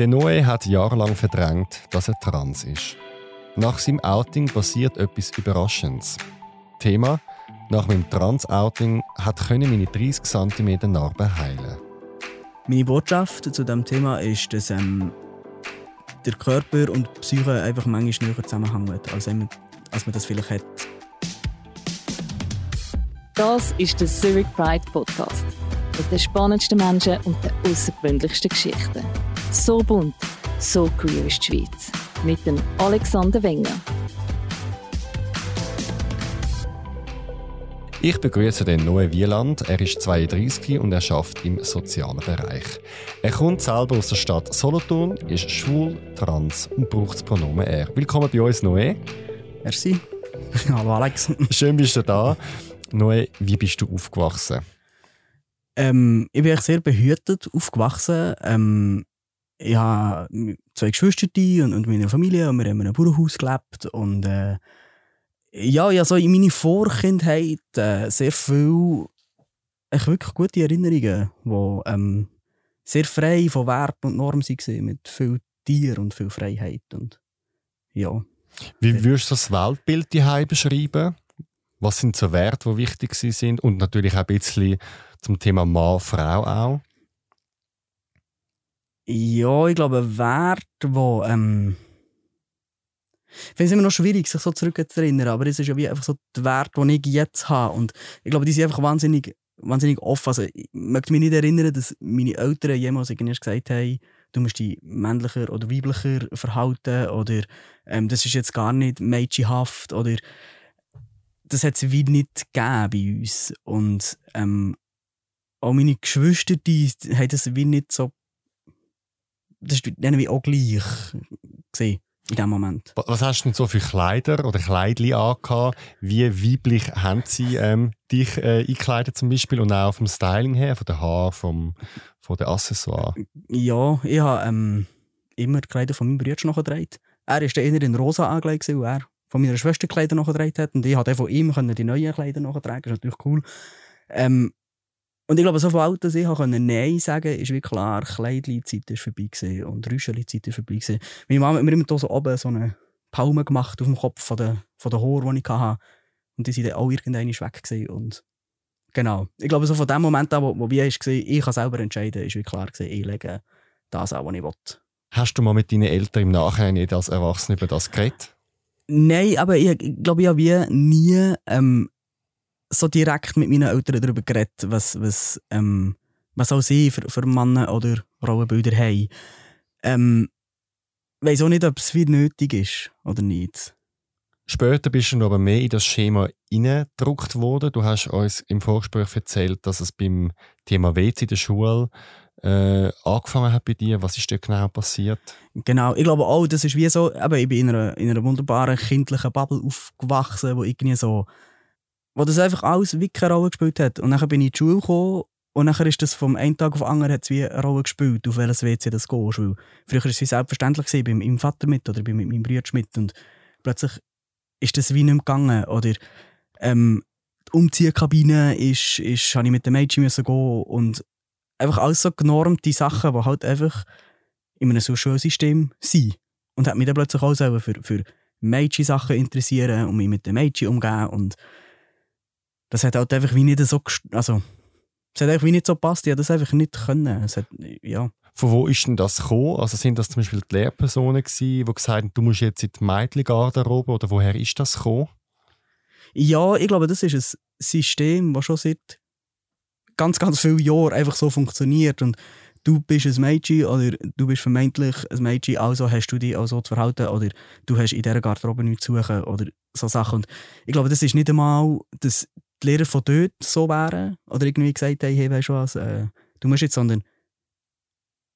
Der Noe hat jahrelang verdrängt, dass er trans ist. Nach seinem Outing passiert etwas Überraschendes. Thema: Nach meinem Trans-Outing hat meine 30 cm Narbe heilen. Meine Botschaft zu diesem Thema ist, dass ähm, der Körper und die Psyche einfach manchmal näher zusammenhängen, als, als man das vielleicht hat. Das ist der Zurich Pride Podcast. Mit den spannendsten Menschen und den außergewöhnlichsten Geschichten. So bunt, so queer ist die Schweiz. Mit dem Alexander Wenger. Ich begrüße den Noe Wieland. Er ist 32 und er arbeitet im sozialen Bereich. Er kommt selber aus der Stadt Solothurn, ist schwul, trans und braucht das Pronomen er. Willkommen bei uns, Noe. Merci. Hallo Alex. Schön bist du da. Noe, wie bist du aufgewachsen? Ähm, ich bin sehr behütet aufgewachsen. Ähm, ich habe zwei Geschwister und, und meine Familie und wir haben in einem Bauernhaus gelebt und äh, ja, ja, so in meiner Vorkindheit äh, sehr viel, echt wirklich gute Erinnerungen, die ähm, sehr frei von Wert und Norm waren, mit viel Tier und viel Freiheit und ja. Wie würdest du das Weltbild die beschreiben? Was sind so Werte, die wichtig sind und natürlich auch ein bisschen zum Thema Mann, Frau auch? Ja, ich glaube, Werte, die ähm, ich finde es immer noch schwierig, sich so zurückzuerinnern, aber es ist ja wie einfach so der Wert, den ich jetzt habe. Und ich glaube, die sind einfach wahnsinnig, wahnsinnig offen. Also, ich möchte mich nicht erinnern, dass meine Eltern jemals gesagt haben, du musst dich männlicher oder weiblicher verhalten oder ähm, das ist jetzt gar nicht mädchenhaft oder das hat es wie nicht gegeben bei uns. Und ähm, auch meine Geschwister, die haben das wie nicht so das ist denen wie auch gleich gesehen in dem Moment. Was hast du denn so für Kleider oder Kleidli angehabt? Wie weiblich haben sie ähm, dich äh, eingekleidet zum Beispiel und auch vom Styling her, von den Haaren, vom, von den Accessoires? Ja, ich habe ähm, immer die Kleider von meinem Bruder noch getragen. Er war eher in rosa angelegt, weil er von meiner Schwester Kleider noch getragen hat und ich konnte von ihm die neuen Kleider noch tragen. Das ist natürlich cool. Ähm, und ich glaube, so dass ich Nein sagen konnte, ist wie klar, Kleidli-Zeit ist vorbei gewesen und Rüscheli-Zeit ist vorbei gewesen. Meine Mama hat mir immer so oben so eine Palme gemacht auf dem Kopf von der, von der Haare, die ich hatte. Und die sind dann auch irgendwann weg gewesen. Und genau. Ich glaube, so von dem Moment an, wo, wo wir war, ich kann selber entscheiden, ist wie klar gewesen, ich lege das an, was ich will. Hast du mal mit deinen Eltern im Nachhinein als Erwachsener über das geredet? Nein, aber ich glaube, ich habe wie nie ähm, so direkt mit meinen Eltern darüber geredet, was, was, ähm, was auch sie für, für Männer oder Rollenbilder haben. Ähm, ich weiß auch nicht, ob es viel nötig ist oder nicht. Später bist du aber mehr in das Schema hineingedruckt worden. Du hast uns im Vorgespräch erzählt, dass es beim Thema WC in der Schule äh, angefangen hat bei dir. Was ist da genau passiert? Genau, ich glaube auch, das ist wie so, eben, ich bin in einer, in einer wunderbaren kindlichen Bubble aufgewachsen, wo irgendwie so wo das einfach alles wie keine Rolle gespielt hat. Und dann bin ich in die Schule gekommen und dann ist das vom einen Tag auf den anderen hat wie eine Rolle gespielt, auf welches WC das gehst. Weil früher war es selbstverständlich, gewesen, bei meinem Vater mit oder bei meinem Bruder mit und plötzlich ist das wie nicht mehr gegangen. Oder ähm, die Umziehkabine ist, ist, habe ich mit dem Mädchen müssen gehen und einfach alles so genormte Sachen, die halt einfach in einem Schulsystem sind. Und hat mich dann plötzlich auch selber für, für Mädchen-Sachen interessieren und mich mit den Mädchen umgehen und das hat halt einfach wie nicht so, also, es hat einfach wie nicht so gepasst. Ich das einfach nicht können. Es hat, ja. Von wo ist denn das gekommen? Also sind das zum Beispiel die Lehrpersonen gewesen, die gesagt haben, du musst jetzt in die Mädchengarderobe oder woher ist das gekommen? Ja, ich glaube, das ist ein System, das schon seit ganz, ganz vielen Jahren einfach so funktioniert und du bist ein Mädchen oder du bist vermeintlich ein Mädchen, also hast du dich auch so zu verhalten oder du hast in dieser Garderobe nichts zu suchen oder so Sachen. Und ich glaube, das ist nicht einmal, dass die Lehrer von dort so wären oder irgendwie gesagt haben, hey, weißt du was, äh, du musst jetzt, sondern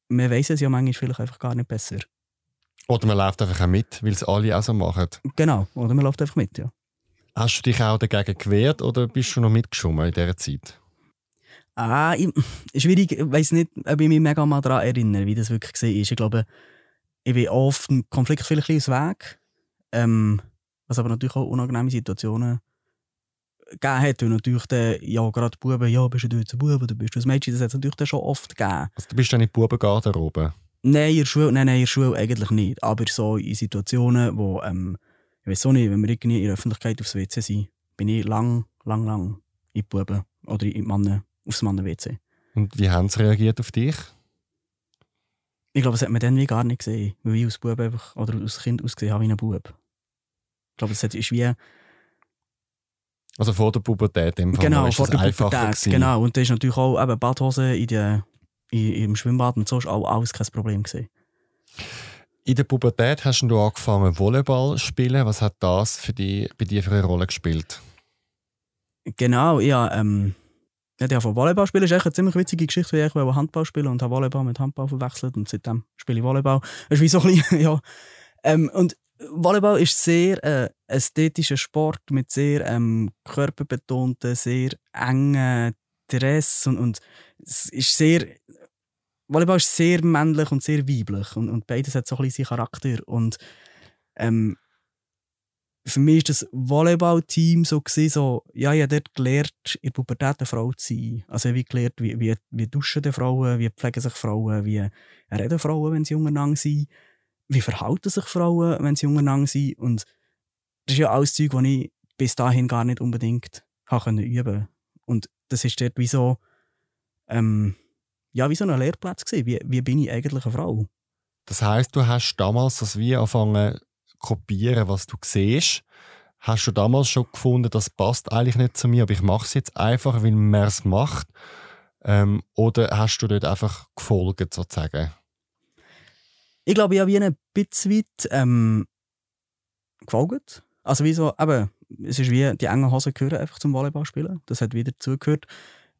man weiß es ja manchmal vielleicht einfach gar nicht besser. Oder man läuft einfach auch mit, weil es alle auch so machen. Genau, oder man läuft einfach mit, ja. Hast du dich auch dagegen gewehrt oder bist du noch mitgeschwommen in dieser Zeit? Ah, ich, schwierig, ich weiß nicht, ob ich mich mega mal daran erinnere, wie das wirklich war. Ich glaube, ich bin oft im Konflikt vielleicht aus Weg. Ähm, was aber natürlich auch unangenehme Situationen gegeben hat. Und natürlich dann, ja, gerade Buben, ja, bist du jetzt ein Bube oder bist du ein Mädchen, das hat es natürlich dann schon oft gegeben. Also du bist dann in Bubengarderobe? Nein, in der Schule, nein, nein, in der Schule eigentlich nicht. Aber so in Situationen, wo, ähm, ich weiß auch nicht, wenn wir irgendwie in der Öffentlichkeit aufs WC sind, bin ich lang, lang, lang in die Buben oder in die Männer, aufs Männer-WC. Und wie haben sie reagiert auf dich? Ich glaube, das hat man dann wie gar nicht gesehen, weil ich als Bub einfach, oder als Kind ausgesehen habe wie ein Bub. Ich glaube, das ist wie... Also vor der Pubertät im Fall Genau, vor das der Pubertät, genau. Und da ist natürlich auch eben Badhose in der, in, im Schwimmbad und so ist auch alles kein Problem gewesen. In der Pubertät hast du angefangen Volleyball zu spielen. Was hat das für die, bei dir für eine Rolle gespielt? Genau, ja, ähm, ja, die von Volleyball spielen ist echt eine ziemlich witzige Geschichte, weil ich wollte Handball spielen und habe Volleyball mit Handball verwechselt und seitdem spiele ich Volleyball. Das ist wie so ein bisschen, ja. Ähm, und Volleyball ist sehr äh, ästhetischer Sport mit sehr ähm, körperbetonten, sehr engen Dress und, und es ist sehr Volleyball ist sehr männlich und sehr weiblich und, und beides hat so ein bisschen Charakter und ähm, für mich war das Volleyballteam so, gewesen, so ja, ich dort gelernt, in der Pubertät eine Frau zu sein. Also habe gelernt, wie, wie, wie duschen die Frauen, wie pflegen sich Frauen, wie reden Frauen, wenn sie untereinander sind, wie verhalten sich Frauen, wenn sie untereinander sind. Und das ist ja alles Zeug, das ich bis dahin gar nicht unbedingt können üben Und das ist dort wie so, ähm, ja, wie so ein Lehrplatz gewesen. Wie, wie bin ich eigentlich eine Frau? Das heißt, du hast damals das wie angefangen kopieren, was du siehst. Hast du damals schon gefunden, das passt eigentlich nicht zu mir, aber ich mache es jetzt einfach, weil man es macht? Ähm, oder hast du dort einfach gefolgt, sozusagen? Ich glaube, ich habe wie ein bisschen weit ähm, gefolgt. Also wie so, eben, es ist wie, die engen Hosen gehören einfach zum Volleyball spielen. Das hat wieder zugehört.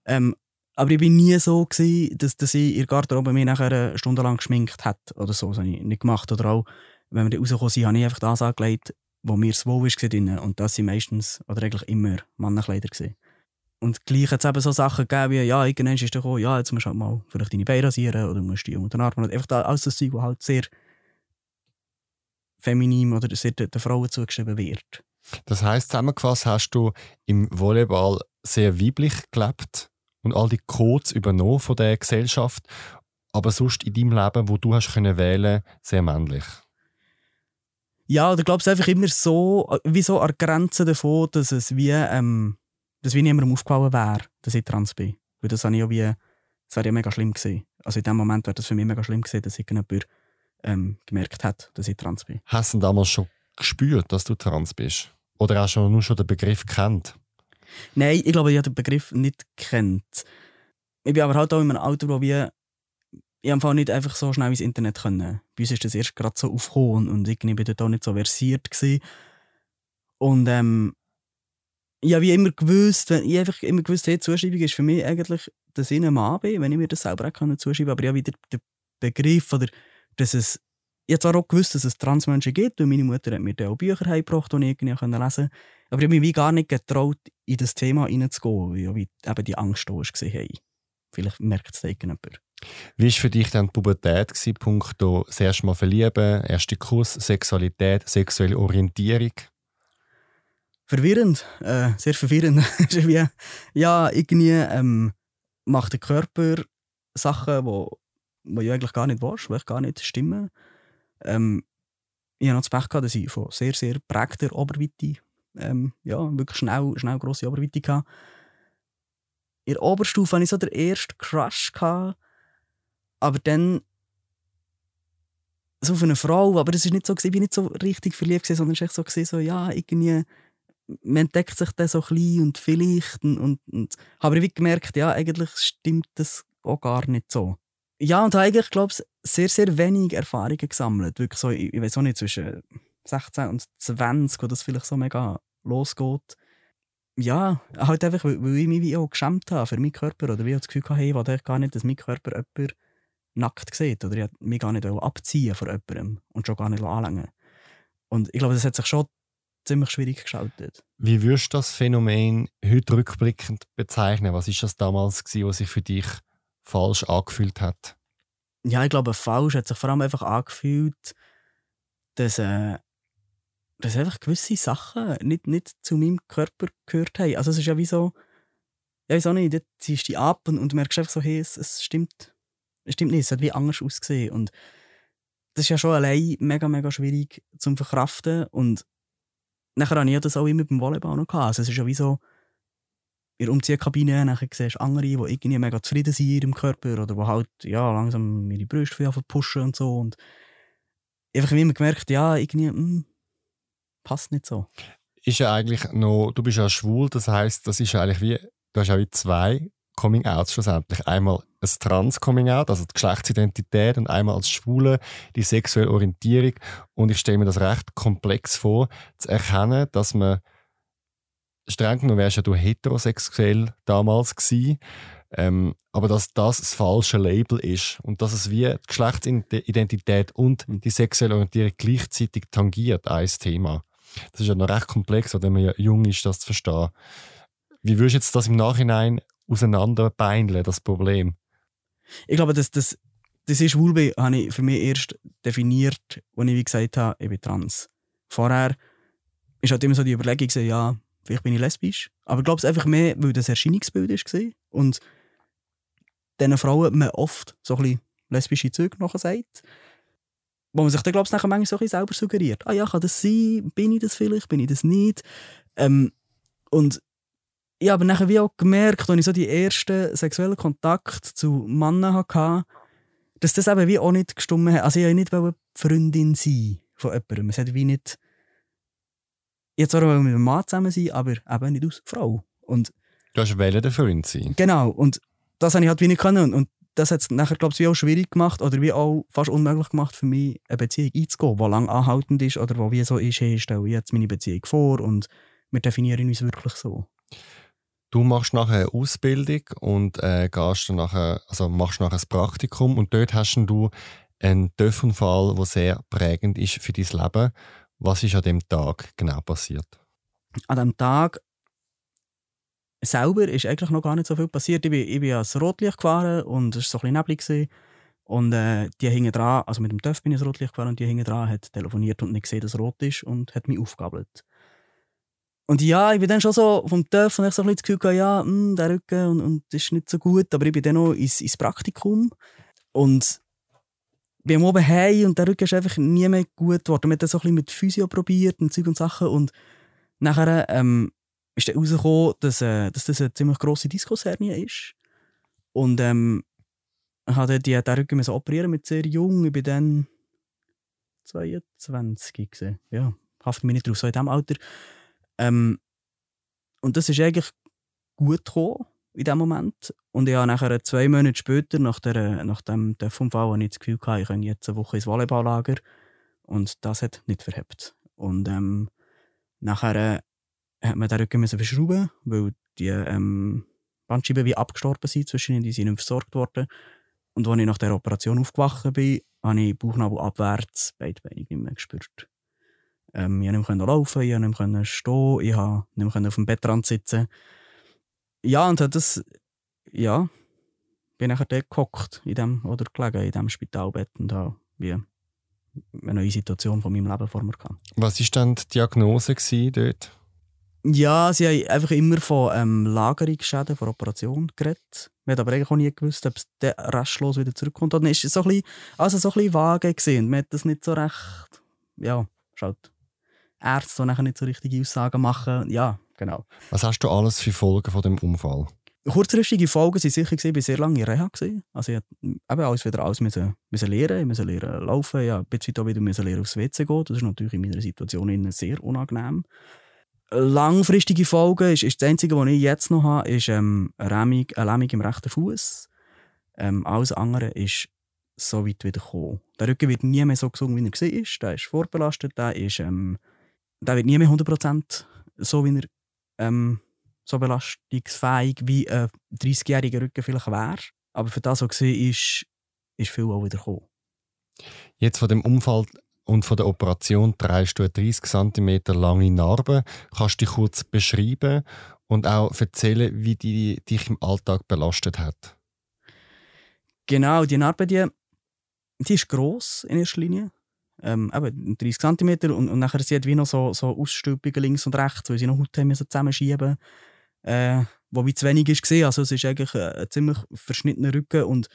Ähm, aber ich war nie so, gewesen, dass, dass ich in der Garderobe mich nachher eine Stunde lang geschminkt hat oder so. Das habe ich nicht gemacht. Oder auch, wenn wir da rausgekommen sind, habe ich einfach das angelegt, wo mir es wohl war drinnen. Und das sind meistens, oder eigentlich immer, Mannenkleider gewesen. Und gleich hat es eben so Sachen gegeben wie, ja, irgendwann ist gekommen, ja, jetzt musst du halt mal vielleicht deine Beine rasieren oder musst die unter den Armen. Einfach da, alles das Zeug, das halt sehr feminin oder sehr den, den Frauen zugeschrieben wird. Das heißt, zusammengefasst hast du im Volleyball sehr weiblich gelebt und all die Codes übernommen von der Gesellschaft, aber sonst in deinem Leben, wo du hast können wählen, sehr männlich. Ja, oder glaubst einfach immer so, wie so an der Grenze davon, dass es wie, ähm, dass wie niemandem aufgefallen wäre, dass ich trans bin. Weil das habe ich ja wie, das wäre ja mega schlimm gewesen. Also in dem Moment wäre das für mich mega schlimm gewesen, dass irgendjemand ähm, gemerkt hat, dass ich trans bin. Hast du damals schon gespürt, dass du trans bist? Oder hast du nur schon den Begriff kennt? Nein, ich glaube, ich habe den Begriff nicht kennt. Ich bin aber halt auch in einem Alter, wo wir ich habe nicht einfach so schnell ins Internet können. Bei uns ist das erst gerade so aufgekommen und ich bin dort auch nicht so versiert gewesen. Und ähm, ich habe immer gewusst, wenn ich einfach immer gewusst, hey, Zuschreibung ist für mich eigentlich, dass ich ein Mann bin, wenn ich mir das selber auch kann zuschreiben kann. Aber habe wieder den Begriff, oder, dass es, ich habe zwar auch gewusst, dass es Transmenschen gibt, und meine Mutter hat mir dann auch Bücher heimgebracht, die ich irgendwie lesen konnte. Aber ich habe mich wie gar nicht getraut, in das Thema reinzugehen, weil ich eben die Angst da war. Hey, vielleicht merkt es da irgendjemand. Wie war für dich dann die Pubertät? Punkto das erste Mal verlieben, erste Kuss, Sexualität, sexuelle Orientierung? Verwirrend, äh, sehr verwirrend. wie, ja, irgendwie ähm, macht der Körper Sachen, wo, wo du eigentlich gar nicht willst, die gar nicht stimmen. Ähm, ich hatte noch das Pech, gehabt, dass ich von sehr, sehr prägter Oberweite, ähm, ja, wirklich schnell, schnell grosse Oberweite hatte. In der Oberstufe hatte ich so den ersten Crush. Gehabt, aber dann so auf eine Frau, aber das ist nicht so, ich bin nicht so richtig verliebt, sondern es war so, so, ja, irgendwie, man entdeckt sich dann so klein und vielleicht und, und, und habe ich gemerkt, ja, eigentlich stimmt das auch gar nicht so. Ja, und habe eigentlich, glaube ich, sehr, sehr wenig Erfahrungen gesammelt. Wirklich so, ich, ich weiß auch nicht, zwischen 16 und 20, wo das vielleicht so mega losgeht. Ja, halt einfach, weil, ich mich wie auch geschämt habe für meinen Körper oder wie ich das Gefühl hatte, hey, ich gar nicht, dass mein Körper jemand nackt sieht oder ich mich gar nicht abziehen von jemandem und schon gar nicht anlängen. Und ich glaube, das hat sich schon ziemlich schwierig gestaltet. Wie würdest du das Phänomen heute rückblickend bezeichnen? Was ist das damals gewesen, was sich für dich falsch angefühlt hat? Ja, ich glaube, falsch hat sich vor allem einfach angefühlt, dass, äh, dass einfach gewisse Sachen nicht, nicht zu meinem Körper gehört haben. Also es ist ja wie so, ja, auch nicht, dort ziehst du dich ab und, und merkst einfach so, hey, es, es stimmt es stimmt nicht, es hat wie anders ausgesehen. Und das ist ja schon allein mega, mega schwierig zum Verkraften. Und nachher habe ich das auch immer beim Volleyball noch gehabt. Also es ist ja wie so, in der Umziehkabine nachher siehst du andere, die irgendwie mega zufrieden sind in ihrem Körper oder die halt ja, langsam ihre Brüste pushen und so. Und einfach immer gemerkt, ja, irgendwie mh, hm, passt nicht so. Ist ja eigentlich noch, du bist ja schwul, das heißt, das ist ja eigentlich wie, du hast ja wie zwei Coming-Outs schlussendlich. Einmal ein Trans-Coming-Out, also die Geschlechtsidentität, und einmal als Schwule die sexuelle Orientierung. Und ich stelle mir das recht komplex vor, zu erkennen, dass man streng genommen wärst ja du heterosexuell damals gewesen, ähm, aber dass das das falsche Label ist und dass es wie die Geschlechtsidentität und die sexuelle Orientierung gleichzeitig tangiert, ein Thema. Das ist ja noch recht komplex, wenn man ja jung ist, das zu verstehen. Wie würdest du jetzt das im Nachhinein auseinanderbeineln, das Problem? Ich glaube, dass das, das ist Schwulbe habe ich für mich erst definiert, als ich wie gesagt habe, ich bin trans. Vorher ist halt immer so die Überlegung, ja, vielleicht bin ich lesbisch. Aber ich glaube es einfach mehr, weil das Erscheinungsbild war. Und diesen Frauen man oft so ein lesbische Züge nachher sagt. Wo man sich dann, glaube ich, manchmal so ein selber suggeriert. Ah ja, kann das sein? Bin ich das vielleicht? Bin ich das nicht? Ähm, und ich habe nachher wie auch gemerkt, als ich so die ersten sexuellen Kontakte zu Männern hatte, dass das eben wie auch nicht gestummt hat. Also ich wollte nicht Freundin sein von jemandem. Es hat wie nicht jetzt auch mit einem Mann zusammen sein, aber eben nicht aus Frau. Und du hast wählen der Freund sein. Genau, und das habe ich halt wie nicht können. Und das hat es nachher, glaube ich, wie auch schwierig gemacht oder wie auch fast unmöglich gemacht für mich, eine Beziehung einzugehen, die lang anhaltend ist oder wo wie so ist, hey, ich stelle jetzt meine Beziehung vor und wir definieren uns wirklich so. Du machst nachher eine Ausbildung und äh, gehst dann nachher, also machst nachher ein Praktikum und dort hast du einen Töpfunfall, der sehr prägend ist für dein Leben. Was ist an dem Tag genau passiert? An dem Tag selber ist eigentlich noch gar nicht so viel passiert. Ich bin, ich bin ans Rotlicht gefahren und es war so ein bisschen neblig. Und äh, die hingen dran, also mit dem TÜV bin ich ins Rotlicht gefahren und die hingen dran, hat telefoniert und nicht gesehen, dass es rot ist und hat mich aufgabelt. Und ja, ich bin dann schon so vom TÜV und ich so ein bisschen das Gefühl ja, mh, hm, der Rücken und, und das ist nicht so gut, aber ich bin dann noch ins, ins Praktikum und bin oben heim und der Rücken ist einfach nie mehr gut geworden. Wir haben dann so ein bisschen mit Physio probiert und Zeug und Sachen und nachher ähm, ist dann rausgekommen, dass, äh, dass das eine ziemlich grosse Diskushernie ist. Und ähm, musste die, den Rücken so operieren mit sehr jung. Ich bin dann 22 gewesen. Ja, hafte mich nicht drauf, so in diesem Alter. Ähm, und das ist eigentlich gut gekommen in dem Moment. Und ich habe nachher zwei Monate später, nach, der, nach dem Unfall, habe ich das Gefühl gehabt, ich kann jetzt eine Woche ins Volleyballlager. Und das hat nicht verhebt. Und ähm, nachher äh, hat man den Rücken müssen verschrauben, weil die ähm, Bandscheiben wie abgestorben sind, zwischen die sind nicht versorgt worden. Und als ich nach der Operation aufgewacht bin, habe ich Bauchnabel abwärts beide Beine nicht mehr gespürt. Ähm, ich konnte nicht mehr laufen, ich konnte nicht mehr stehen, ich konnte nicht mehr auf dem Bettrand sitzen ja, und hat das, ja, bin nachher dort gehockt in dem, oder gelegen in diesem Spitalbett und habe wie eine neue Situation von meinem Leben vor mir gehabt. Was war dann die Diagnose dort? Ja, sie haben einfach immer von ähm, Lagerungsschäden, von Operation geredet. Wir haben aber eigentlich auch nie gewusst, ob es restlos wieder zurückkommt. Und dann war es so ein bisschen, also so ein bisschen vage. Gewesen. Man hat das nicht so recht, ja, schaut. Ärzte, die nachher nicht so richtige Aussagen machen. Ja, genau. Was hast du alles für Folgen von dem Unfall? Kurzfristige Folgen waren sicher, ich war sehr lange in Reha. Also ich musste alles wieder alles müssen, müssen lernen, ich musste lernen laufen, ein bisschen auch wieder müssen lernen aufs WC gehen. Das ist natürlich in meiner Situation sehr unangenehm. Langfristige Folgen ist, ist das Einzige, was ich jetzt noch habe, ist ähm, eine, Lähmung, eine Lähmung im rechten Fuß. Ähm, alles andere ist so weit wieder gekommen. Der Rücken wird nie mehr so gesund, wie er war. Der ist vorbelastet, der, ist, ähm, der wird nie mehr 100% so, wie er ähm, so belastungsfähig wie ein 30-jähriger Rücken vielleicht wäre. Aber für das, was war, ist, ist viel auch wieder gekommen. Jetzt von dem Unfall und von der Operation trägst du eine 30 cm lange Narbe. Kannst du dich kurz beschreiben und auch erzählen, wie die dich im Alltag belastet hat? Genau, die Narbe, die, die ist gross in erster Linie ähm, eben 30 cm und, und nachher sie wie noch so, so Ausstülpungen links und rechts, weil sie noch Haut haben zusammenschieben äh, wo wie zu wenig ist. Also es ist eigentlich ein, ein ziemlich verschnittener Rücken und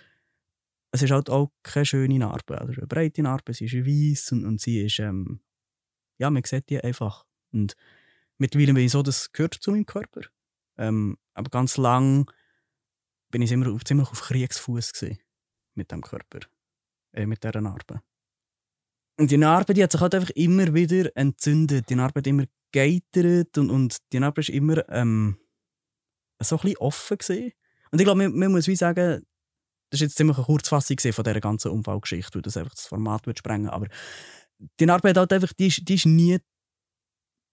es ist halt auch keine schöne Narbe. Also eine breite Narbe, sie ist weiß und, und sie ist, ähm, ja, man sieht die einfach. Und mittlerweile bin ich so, das gehört zu meinem Körper. Ähm, aber ganz lang bin ich immer, ziemlich auf Kriegsfuß mit dem Körper, äh, mit dieser Narbe. Und die Narbe, die hat sich halt einfach immer wieder entzündet. Die Narbe hat immer geitert und, und die Narbe ist immer ähm, so ein bisschen offen gewesen. Und ich glaube, man, man, muss wie sagen, das ist jetzt ziemlich eine Kurzfassung von dieser ganzen Unfallgeschichte, weil das einfach das Format wird sprengen. Aber die Narbe hat halt einfach, die die ist nie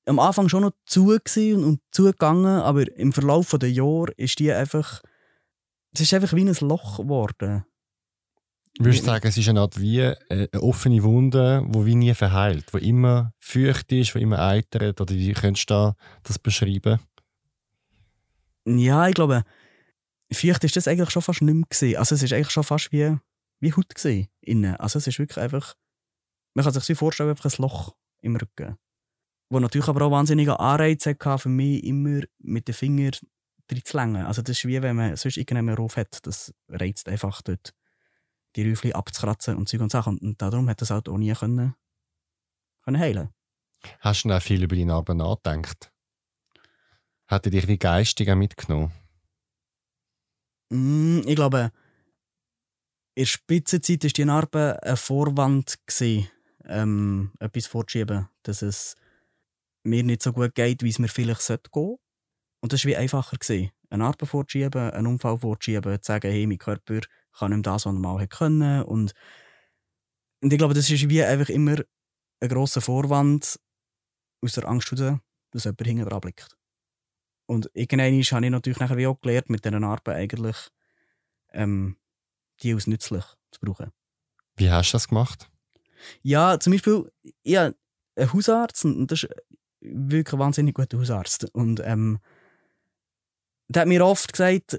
am Anfang schon noch zu und, und zugegangen, aber im Verlauf der Jahre ist die einfach, es ist einfach wie ein Loch geworden. Würdest du sagen, es ist eine Art wie eine offene Wunde, die wie nie verheilt, die immer feucht ist, die immer eitert? Oder wie könntest du das beschreiben? Ja, ich glaube, feucht ist das eigentlich schon fast nicht mehr. Gewesen. Also es ist eigentlich schon fast wie, wie Haut gewesen, innen. Also es ist wirklich einfach, man kann sich vorstellen, einfach ein Loch im Rücken. Wo natürlich aber auch wahnsinnige Anreize hatte für mich, immer mit den Fingern drin zu längen. Also das ist wie wenn man sonst irgendeinen Ruf hat, das reizt einfach dort die Räufchen abzukratzen und Zeug und Sachen. Und darum hat das halt auch nie können, können heilen Hast du noch viel über deine Narbe nachgedacht? Hat er dich wie geistig mitgenommen? Mm, ich glaube, in der Spitzenzeit war die Narbe ein Vorwand, gewesen, ähm, etwas vorzuschieben, dass es mir nicht so gut geht, wie es mir vielleicht gehen sollte. Und das war wie einfacher. Gewesen. Eine Narbe vorzuschieben, einen Unfall vorzuschieben, zu sagen, hey, mein Körper kann nicht mehr das, was er mal können. Und, und ich glaube, das ist wie einfach immer ein grosser Vorwand aus der Angst heraus, dass jemand hinten dran blickt. Und irgendwann habe ich natürlich nachher wie auch gelernt, mit diesen Arbeit eigentlich ähm, die als nützlich zu brauchen. Wie hast du das gemacht? Ja, zum Beispiel, habe einen Hausarzt und das ist wirklich ein wahnsinnig guter Hausarzt. Und ähm, der hat mir oft gesagt,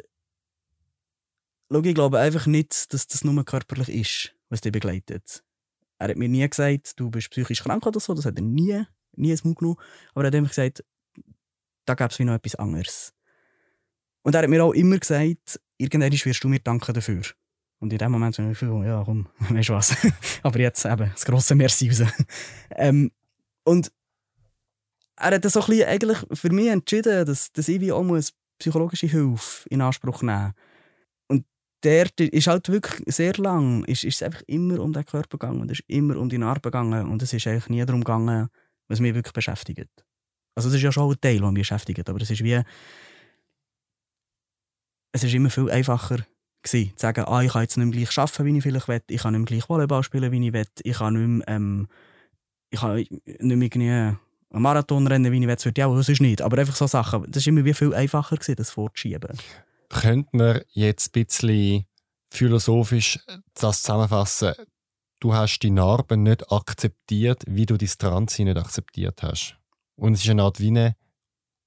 Schau, ich glaube einfach nicht, dass das nur körperlich ist, was dich begleitet. Er hat mir nie gesagt, du bist psychisch krank oder so, das hat er nie, nie ins Mund genommen. Aber er hat immer gesagt, da gäbe es noch etwas anderes. Und er hat mir auch immer gesagt, irgendwann wirst du mir danken dafür. Und in dem Moment habe ich gefühlt, ja, komm, weißt du was. Aber jetzt eben das grosse Merci raus. ähm, und er hat so ein bisschen eigentlich für mich entschieden, dass, dass ich wie auch psychologische Hilfe in Anspruch nehmen muss der ist halt wirklich sehr lang, ist, ist es einfach immer um den Körper gegangen und ist immer um die Narbe gegangen und es ist eigentlich nie darum gegangen, was mich wirklich beschäftigt. Also es ist ja schon ein Teil, der mich beschäftigt, aber es ist wie es ist immer viel einfacher gewesen, zu sagen, ah, ich kann jetzt nicht mehr gleich arbeiten, wie ich vielleicht will, ich kann nicht mehr gleich Volleyball spielen, wie ich will, ich kann nicht mehr, ähm, ich kann nicht mehr einen Marathon rennen, wie ich will, das wird ja auch sonst nicht, aber einfach so Sachen, das ist immer wie viel einfacher gewesen, das vorzuschieben könnte man jetzt ein bisschen philosophisch das zusammenfassen? Du hast die Narben nicht akzeptiert, wie du die Transi nicht akzeptiert hast. Und es ist eine Art wie eine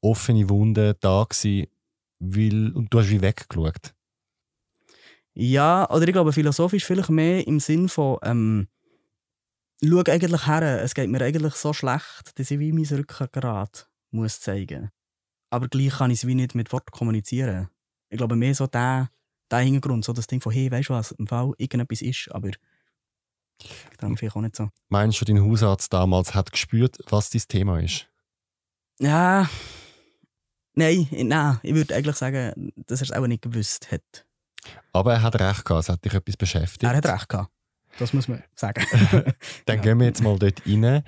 offene Wunde da gewesen, weil, und du hast wie weggeschaut. Ja, oder ich glaube philosophisch vielleicht mehr im Sinn von ähm, schau eigentlich her, es geht mir eigentlich so schlecht, dass ich wie mein Rückgrat muss zeigen. Aber gleich kann ich es wie nicht mit Wort kommunizieren ich glaube, mehr so der, der Hintergrund, so das Ding von, hey, weißt du was, im Fall irgendetwas ist, aber dann vielleicht auch nicht so. Meinst du, dein Hausarzt damals hat gespürt, was dein Thema ist? Ja, nein, nein, ich würde eigentlich sagen, dass er es auch nicht gewusst hat. Aber er hat recht gehabt, es hat dich etwas beschäftigt. Er hat recht gehabt, das muss man sagen. dann ja. gehen wir jetzt mal dort rein.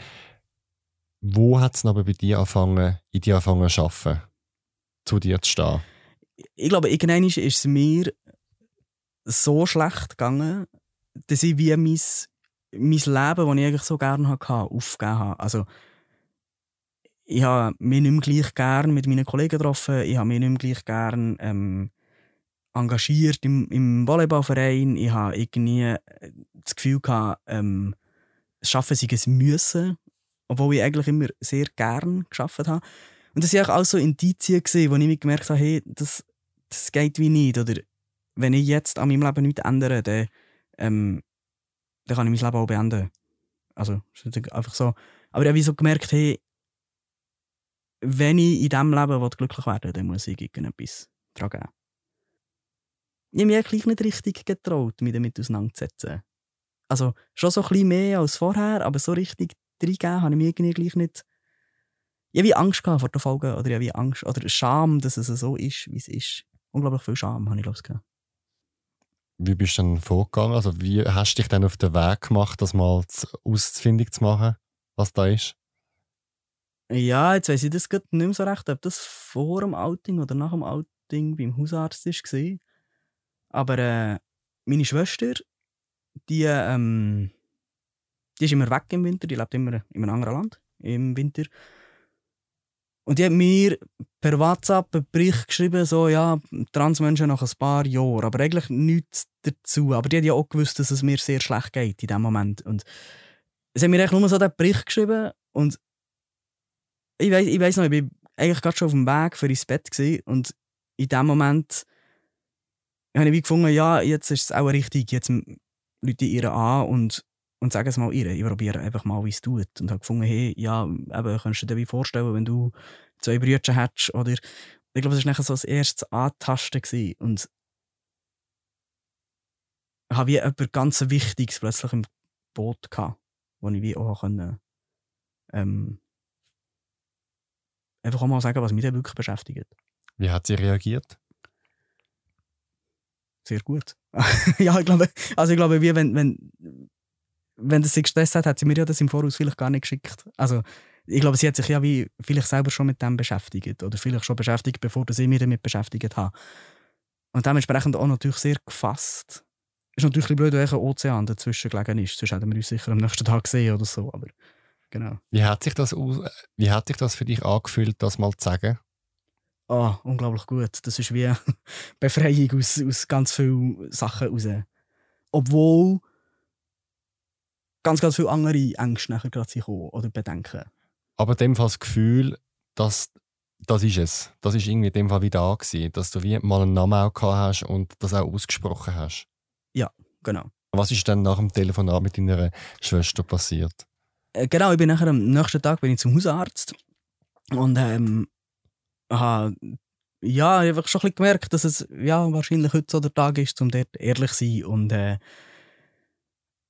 Wo hat es aber bei dir angefangen, in dir angefangen zu arbeiten, zu dir zu stehen? Ich glaube, irgendwann ist es mir so schlecht gegangen, dass ich wie mein, mein Leben, das ich eigentlich so gerne hatte, aufgegeben habe. Also, ich habe mich nicht mehr gleich gerne mit meinen Kollegen getroffen, ich habe mich nicht mehr gleich gerne ähm, engagiert im, im Volleyballverein. Ich habe irgendwie das Gefühl gehabt, ähm, das Schaffen sei ein Müssen, obwohl ich eigentlich immer sehr gerne geschafft habe. Und das waren auch so Indizien, wo ich gemerkt habe, hey, das, das geht wie nicht. Oder wenn ich jetzt an meinem Leben nichts ändere, dann, ähm, dann kann ich mein Leben auch beenden. Also, einfach so. Aber ich habe so gemerkt, hey, wenn ich in diesem Leben glücklich werden will, dann muss ich irgendetwas daran geben. ich habe mich gleich nicht richtig getraut, mich damit auseinanderzusetzen. Also schon so ein bisschen mehr als vorher, aber so richtig reingeben habe ich mir irgendwie nicht. Ich habe Angst vor der Folge oder ich habe wie Angst oder Scham, dass es so ist, wie es ist. Unglaublich viel Scham habe ich ich Wie bist du dann vorgegangen? Also wie hast du dich dann auf den Weg gemacht, das mal ausfindig zu machen, was da ist? Ja, jetzt weiß ich das nicht mehr so recht, ob das vor dem Outing oder nach dem Outing beim Hausarzt war. Aber äh, meine Schwester, die, ähm, die ist immer weg im Winter, die lebt immer in einem anderen Land im Winter. Und die hat mir per WhatsApp einen Bericht geschrieben, so, ja, Transmenschen nach ein paar Jahren, aber eigentlich nichts dazu. Aber die hat ja auch gewusst, dass es mir sehr schlecht geht in dem Moment. Und sie hat mir eigentlich nur so den Bericht geschrieben und ich weiß ich weiss noch, ich bin eigentlich gerade schon auf dem Weg für ins Bett gewesen, und in dem Moment habe ich wie gefunden, ja, jetzt ist es auch richtig, jetzt Leute ihr an und, und sagen es mal ihr. Ich probiere einfach mal, wie es tut. Und habe gefunden, hey, ja, eben, kannst du dir wie vorstellen, wenn du zwei Brüder hättest oder ich glaube, das war nachher so das erste Antasten gewesen. und habe wie etwas ganz Wichtiges plötzlich im Boot gehabt, wo ich wie auch können, ähm, einfach auch mal sagen, was mich wirklich beschäftigt. Wie hat sie reagiert? Sehr gut. ja, ich glaube, also ich glaube, wie wenn, wenn, wenn das sie gestresst hat, hat sie mir ja das im Voraus vielleicht gar nicht geschickt. Also ich glaube, sie hat sich ja wie vielleicht selber schon mit dem beschäftigt oder vielleicht schon beschäftigt, bevor sie mich damit beschäftigt hat. Und dementsprechend auch natürlich sehr gefasst. Ist natürlich ein blöd, wenn ein Ozean dazwischen gelegen ist. Sonst hätten wir uns sicher am nächsten Tag gesehen oder so. Aber genau. Wie hat sich das, wie hat sich das für dich angefühlt, das mal zu sagen? Ah, oh, unglaublich gut. Das ist wie Befreiung aus, aus ganz vielen Sachen raus. Obwohl ganz, ganz viele andere Ängste nachher gerade kommen oder Bedenken. Aber in dem Fall das Gefühl, dass das ist es. Das ist irgendwie in dem Fall wieder da gewesen, dass du wie mal einen Namen auch gehabt hast und das auch ausgesprochen hast. Ja, genau. Was ist dann nach dem Telefonat mit deiner Schwester passiert? Äh, genau, ich bin nachher am nächsten Tag bin ich zum Hausarzt und ähm, habe ja, einfach schon ein gemerkt, dass es ja, wahrscheinlich heute so der Tag ist, um dort ehrlich zu sein und äh,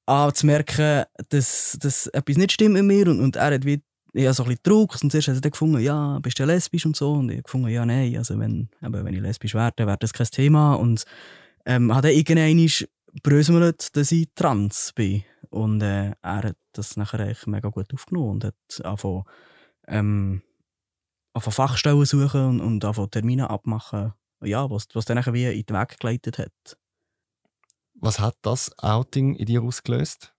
auch zu merken, dass, dass etwas nicht stimmt mit mir und, und er hat wie ja, so ein bisschen Druck und zuerst hat er gefunden, ja, bist du lesbisch und so? Und ich gefunden, ja, nein, also wenn, eben, wenn ich lesbisch wäre, wäre das kein Thema. Und ähm, hat er irgendwann bröselt, dass ich trans bin? Und äh, er hat das nachher echt mega gut aufgenommen und hat angefangen, ähm, Fachstellen suchen und, und Termine abmachen, ja, was, was dann wie in den Weg geleitet hat. Was hat das Outing in dir ausgelöst?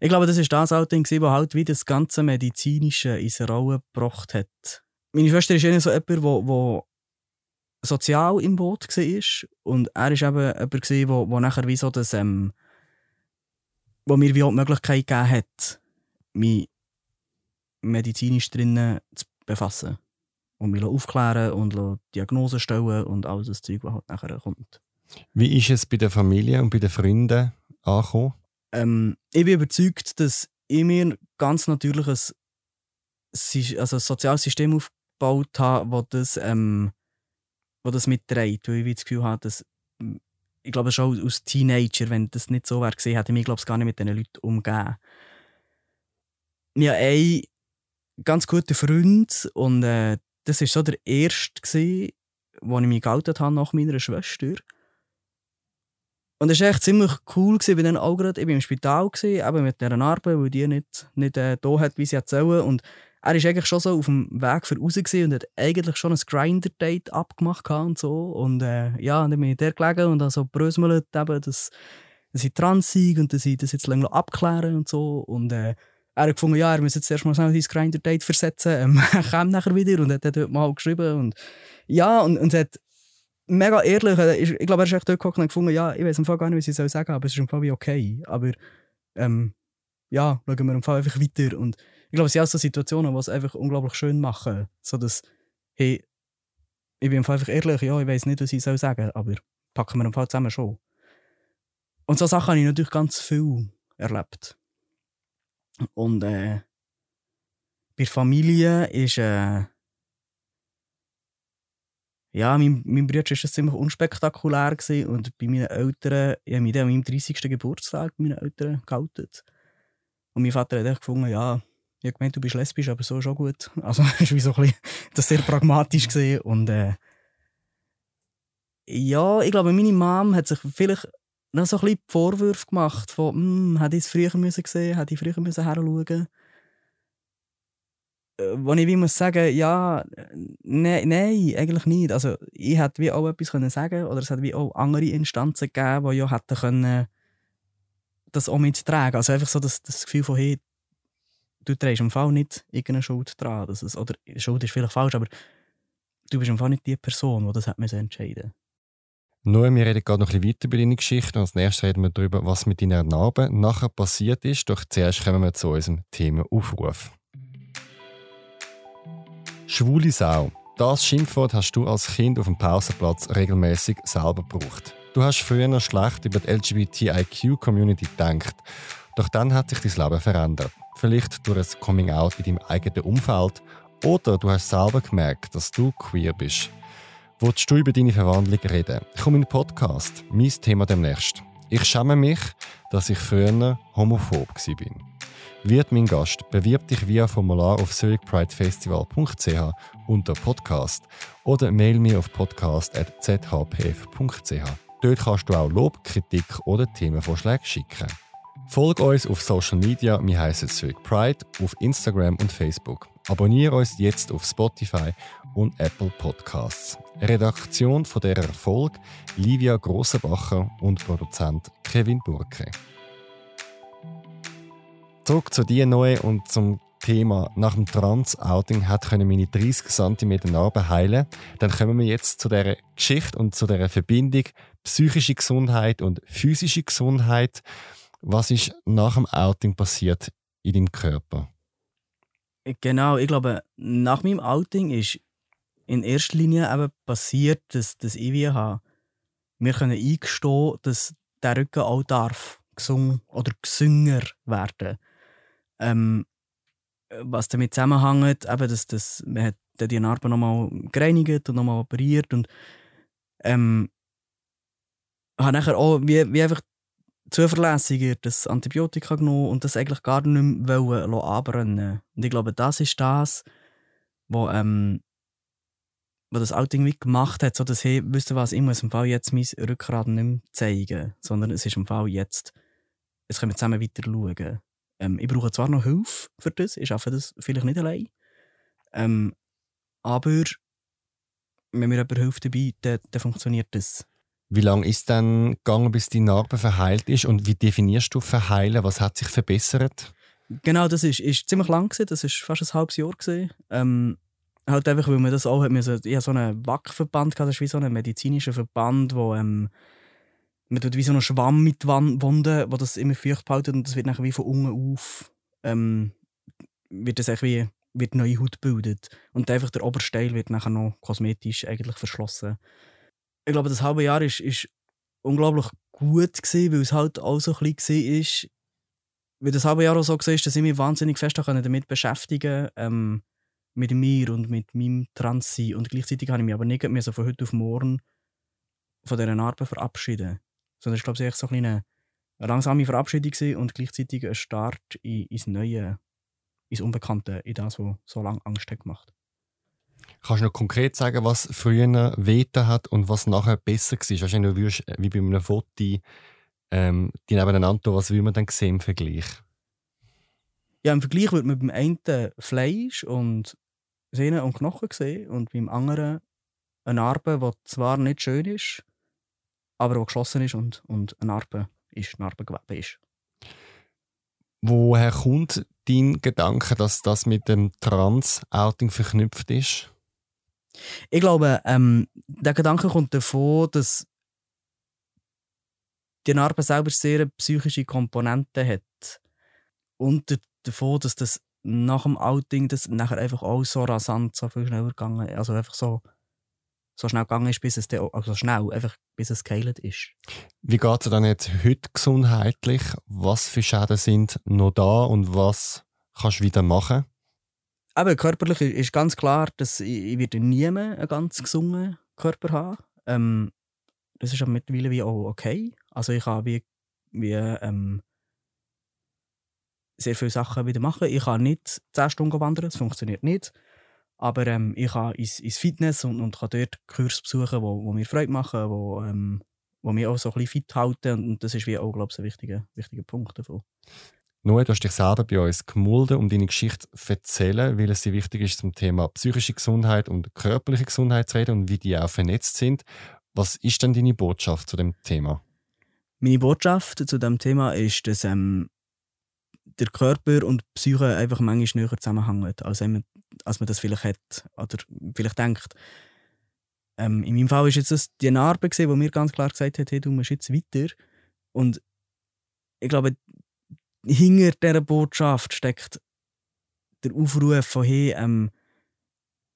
Ich glaube, das war das Outing, das halt wie das ganze Medizinische in seine Rolle gebracht hat. Meine Schwester ist eher so jemand, wo, wo sozial im Boot war. Und er war eben jemand, wo, wo nachher wie so das, ähm, wo mir wie auch die Möglichkeit gegeben hat, mich medizinisch drinnen zu befassen und mich aufklären und Diagnosen stellen und all das Zeug, was halt nachher kommt. Wie ist es bei der Familie und bei den Freunden angekommen? Ähm, ich bin überzeugt, dass ich mir ganz natürlich ein, also ein soziales System aufgebaut habe, das das, ähm, wo das mitträgt. Weil ich das Gefühl habe, dass ich glaube schon als Teenager, wenn das nicht so wäre gesehen, hätte ich mich glaube ich, gar nicht mit diesen Leuten umgehen. Ich habe einen ganz guten Freund und äh, das war so der erste, gewesen, wo ich mich geoutet habe nach meiner Schwester. Und es war echt ziemlich cool. Gewesen, ich, dann auch war im Spital, gewesen, eben mit dieser Arbeit, weil die nicht, nicht äh, da hat, wie sie erzählen. Und er war eigentlich schon so auf dem Weg für raus und hat eigentlich schon ein Grinder-Date abgemacht und so. Und äh, ja, dann bin ich da gelegen und dann so bröselt, eben, dass, dass ich trans sind und dass ich das jetzt länger abklären und so. Und äh, er hat gefunden, ja, er muss jetzt erstmal schnell sein Grinder-Date versetzen. Ähm, er kam nachher wieder und hat dort mal geschrieben. Und ja, und, und hat mega ehrlich, äh, ich glaube, er ist echt dort und gefunden, ja, ich weiß im Fall gar nicht, was ich soll sagen aber es ist im Fall wie okay. Aber ähm, ja, schauen wir im Fall einfach weiter. Und ich glaube, es sind auch so Situationen, die es einfach unglaublich schön machen. So dass, hey, ich bin im Fall einfach ehrlich, ja, ich weiß nicht, was ich soll sagen aber packen wir im Fall zusammen schon. Und so Sachen habe ich natürlich ganz viel erlebt. Und äh, bei Familie ist äh, ja, mein, mein Bruder war ziemlich unspektakulär gewesen und bei meinen Eltern, ich habe mich an meinem 30. Geburtstag bei meinen Eltern gehalten. Und mein Vater hat gefunden, ja, ich habe gemeint, du bist lesbisch, aber so ist auch gut. Also, das war so ein bisschen, das sehr pragmatisch gesehen und äh, ja, ich glaube, meine Mom hat sich vielleicht noch so ein bisschen Vorwürfe gemacht von, hm, hätte ich es früher gesehen, hätte ich früher müssen wo ich wie muss sagen, ja, nein, nein, eigentlich nicht. Also ich hätte wie auch etwas können sagen oder es hat wie auch andere Instanzen gegeben, die ja hätten können das auch mittragen. Also einfach so das, das Gefühl von, hey, du trägst im Fall nicht irgendeine Schuld dran. Das ist, oder Schuld ist vielleicht falsch, aber du bist im Fall nicht die Person, die das hat entscheiden nur, wir reden gerade noch ein bisschen weiter über deine Geschichte und als nächstes reden wir darüber, was mit deiner Narbe nachher passiert ist. Doch zuerst kommen wir zu unserem Thema Aufruf. Schwule Sau. Das Schimpfwort hast du als Kind auf dem Pausenplatz regelmäßig selber gebraucht. Du hast früher noch schlecht über die LGBTIQ-Community gedacht. Doch dann hat sich dein Leben verändert. Vielleicht durch ein Coming-out in deinem eigenen Umfeld oder du hast selber gemerkt, dass du queer bist. Wolltest du über deine Verwandlung reden? Komm in den Podcast. Mein Thema demnächst. Ich schäme mich, dass ich früher homophob war. Wird mein Gast, bewirb dich via Formular auf zurichpridefestival.ch unter Podcast oder mail mir auf podcast.zhpf.ch. Dort kannst du auch Lob, Kritik oder Themenvorschläge schicken. Folge uns auf Social Media, wir heißen Zurich Pride, auf Instagram und Facebook. Abonniere uns jetzt auf Spotify und Apple Podcasts. Redaktion von der Erfolg Livia Grossenbacher und Produzent Kevin Burke. Zurück zu dir neu und zum Thema nach dem Trans-Outing hat können meine 30 cm Narben heilen. Dann kommen wir jetzt zu der Geschichte und zu der Verbindung psychische Gesundheit und physische Gesundheit. Was ist nach dem Outing passiert in deinem Körper? Genau, ich glaube, nach meinem Outing ist in erster Linie eben passiert, dass, dass ich wie habe, wir können eingestehen, dass der Rücken auch darf gesungen oder gesünger werden. Ähm, was damit zusammenhängt, eben, dass, dass man hat die Narbe nochmal gereinigt und nochmal operiert und ähm, habe nachher auch wie, wie einfach zuverlässiger das Antibiotika genommen und das eigentlich gar nicht mehr wollen anbrennen. Und ich glaube, das ist das, was ähm, wo das Outing wie gemacht hat, so dass hey, wisst ihr was, ich muss im Fall jetzt mein Rückgrat nicht mehr zeigen, sondern es ist im Fall jetzt, jetzt können wir zusammen weiter schauen. Ähm, ich brauche zwar noch Hilfe für das, ich schaffe das vielleicht nicht allein, ähm, aber wenn mir jemand hilft dabei, dann, dann funktioniert das. Wie lange ist dann gegangen, bis die Narbe verheilt ist und wie definierst du verheilen? Was hat sich verbessert? Genau, das ist, ist ziemlich lang gewesen. Das ist fast ein halbes Jahr gewesen. Ähm, halt einfach, weil man das auch hat müssen. Ich hatte so einen WAC-Verband, das ist wie so ein medizinischer Verband, wo ähm, man tut wie so einen Schwamm mit Wunden, wo das immer feucht behalten und das wird nachher wie von unten auf ähm, wird das wie wird neue Haut gebildet und einfach der Obersteil wird nachher noch kosmetisch eigentlich verschlossen ich glaube, das halbe Jahr ist, ist unglaublich gut gewesen, weil es halt auch so ein bisschen war, weil das halbe Jahr auch so war, dass ich mich wahnsinnig fest damit beschäftigen ähm, mit mir und mit meinem Transsein. Und gleichzeitig habe ich mich aber nicht mehr so von heute auf morgen von dieser Arbeit verabschieden. Sondern ich glaube, es war so eine, eine langsame Verabschiedung und gleichzeitig ein Start in, ins Neue, ins Unbekannte, in das, was so lange Angst hat gemacht Kannst du noch konkret sagen, was früher wehten hat und was nachher besser war? Wahrscheinlich würdest wie bei einem Foto ähm, die nebeneinander was würde man dann sehen im Vergleich? Ja, im Vergleich würde man beim einen Fleisch und Sehnen und Knochen sehen und beim anderen eine Narbe, die zwar nicht schön ist, aber die geschlossen ist und, und eine Narbe ist, Narbengewebe ist. Woher kommt dein Gedanke, dass das mit dem Trans-Outing verknüpft ist? Ich glaube, ähm, der Gedanke kommt davon, dass die Narbe selber sehr psychische Komponenten hat. Und davon, dass das nach dem Outing das nachher einfach auch so rasant, so viel schneller gegangen Also einfach so, so schnell gegangen ist, bis es dann, also schnell, einfach bis es geheilt ist. Wie geht es dann jetzt heute gesundheitlich? Was für Schäden sind noch da und was kannst du wieder machen? Aber körperlich ist ganz klar, dass ich, ich werde nie mehr ganz gesungen. Körper habe. Ähm, das ist aber mittlerweile wie auch okay. Also ich habe wie, wie ähm, sehr viele Sachen wieder machen. Ich kann nicht 10 Stunden wandern, das funktioniert nicht. Aber ähm, ich kann ins, ins Fitness und, und kann dort Kurs besuchen, wo, wo mir Freude machen, wo, ähm, wo mich auch so ein bisschen fit halten. Und das ist wie auch, glaube ich, ein wichtiger, wichtiger Punkt davon. Noah, du hast dich selber bei uns gemulden, um deine Geschichte zu erzählen, weil es dir wichtig ist, zum Thema psychische Gesundheit und körperliche Gesundheit zu reden und wie die auch vernetzt sind. Was ist denn deine Botschaft zu dem Thema? Meine Botschaft zu dem Thema ist, dass ähm, der Körper und die Psyche einfach manchmal näher zusammenhängen, als, man, als man das vielleicht hat oder vielleicht denkt. Ähm, in meinem Fall war jetzt das die Narbe, die mir ganz klar gesagt hat, hey, du musst jetzt weiter. Und ich glaube, hinter dieser Botschaft steckt der Aufruf von hey, ähm,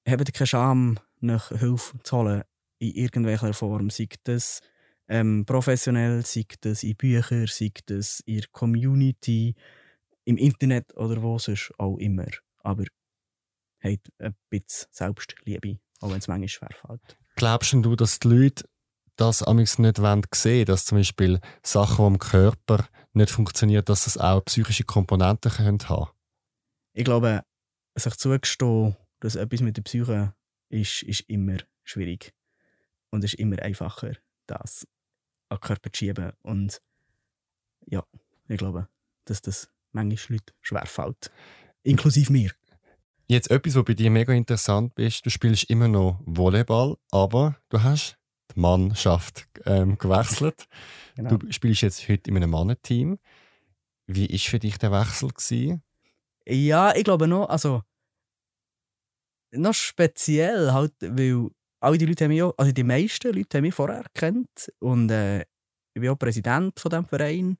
habt keine Scham, nach Hilfe zu holen in irgendwelcher Form. Sei das ähm, professionell, sei das in Büchern, sei das in der Community, im Internet oder wo sonst auch immer. Aber habt ein bisschen Selbstliebe, auch wenn es manchmal schwerfällt. Glaubst du, dass die Leute das amigs nicht sehen wollen, dass zum Beispiel Sachen, die im Körper nicht funktionieren, dass es auch psychische Komponenten haben können? Ich glaube, sich zugestehen, dass etwas mit der Psyche ist, ist immer schwierig. Und es ist immer einfacher, das an den Körper zu schieben. Und ja, ich glaube, dass das manchmal Leute schwerfällt. Inklusive mir. Jetzt etwas, was bei dir mega interessant ist, du spielst immer noch Volleyball, aber du hast die Mannschaft ähm, gewechselt. Genau. Du spielst jetzt heute in einem Mannenteam. Wie war für dich der Wechsel? Gewesen? Ja, ich glaube noch, also noch speziell halt, weil alle die Leute haben mich auch, also die meisten Leute haben mich vorher kennt und äh, ich bin auch Präsident von diesem Verein.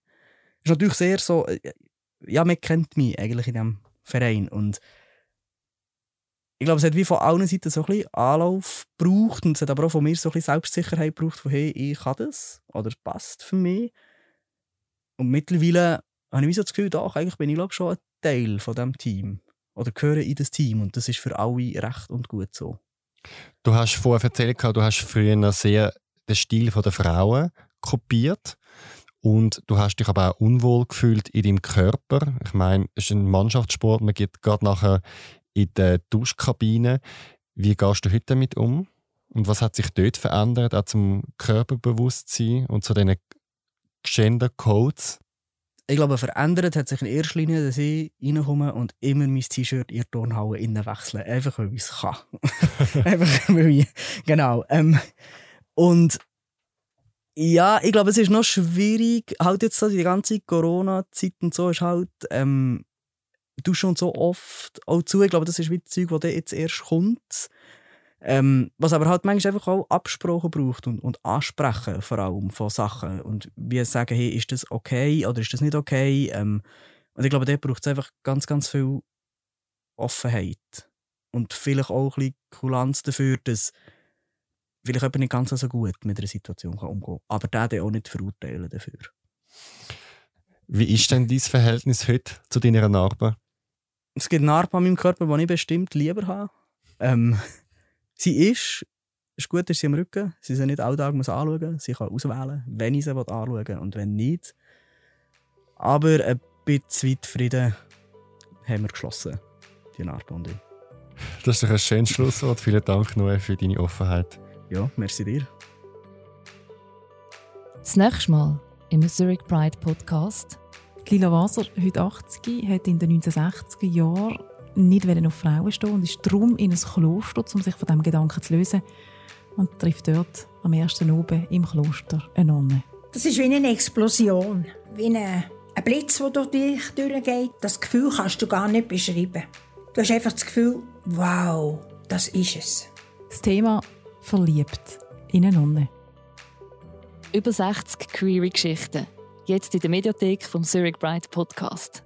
Ist natürlich sehr so, äh, ja, man kennt mich eigentlich in diesem Verein und ich glaube, es hat wie von allen Seiten so ein bisschen Anlauf gebraucht und es hat aber auch von mir so ein bisschen Selbstsicherheit gebraucht, von hey, ich kann das oder es passt für mich. Und mittlerweile habe ich so das Gefühl, doch, eigentlich bin ich glaube schon ein Teil von diesem Team oder gehöre in das Team und das ist für alle recht und gut so. Du hast vorher erzählt, du hast früher sehr den Stil der Frauen kopiert und du hast dich aber auch unwohl gefühlt in deinem Körper. Ich meine, es ist ein Mannschaftssport, man geht gerade nachher in der Duschkabine. Wie gehst du heute damit um? Und was hat sich dort verändert, auch zum Körperbewusstsein und zu diesen Gender Codes? Ich glaube, verändert hat sich in erster Linie, dass ich reinkomme und immer mein T-Shirt in der Turnhalle innen wechsle. Einfach, weil ich es kann. Einfach, weil ich, genau. Ähm, und ja, ich glaube, es ist noch schwierig, halt jetzt so die ganze Corona-Zeit und so ist halt, ähm, du schon so oft auch zu. Ich glaube, das ist wie das Zeug, das jetzt erst kommt. Ähm, was aber halt manchmal einfach auch Absprachen braucht und, und Ansprechen vor allem von Sachen. Und wie sagen, hey, ist das okay oder ist das nicht okay? Ähm, und ich glaube, da braucht es einfach ganz, ganz viel Offenheit. Und vielleicht auch ein bisschen Kulanz dafür, dass vielleicht jemand nicht ganz so gut mit einer Situation umgehen kann. Aber der auch nicht verurteilen dafür. Wie ist denn dein Verhältnis heute zu deiner Narbe? Es gibt Narben an meinem Körper, die ich bestimmt lieber habe. Ähm, sie ist, ist gut, ist sie am Rücken. Sie sind nicht alltag muss anschauen. Sie kann auswählen, wenn ich sie anschauen will und wenn nicht. Aber ein bisschen weit Frieden haben wir geschlossen, die Narbe und ich. Das ist doch ein schönes Schlusswort. Vielen Dank, Noe, für deine Offenheit. Ja, merci dir. Das nächste Mal im Zurich Pride Podcast Lila Waser, heute 80, hat in den 1960er Jahren nicht auf Frauen stehen und ist darum in ein Kloster, um sich von diesem Gedanken zu lösen. Und trifft dort am ersten oben im Kloster eine Nonne. Das ist wie eine Explosion, wie ein Blitz, der durch dich durchgeht. Das Gefühl kannst du gar nicht beschreiben. Du hast einfach das Gefühl, wow, das ist es. Das Thema verliebt in eine Nonne. Über 60 queere Geschichten Jetzt in der Mediathek vom Zurich Bright Podcast.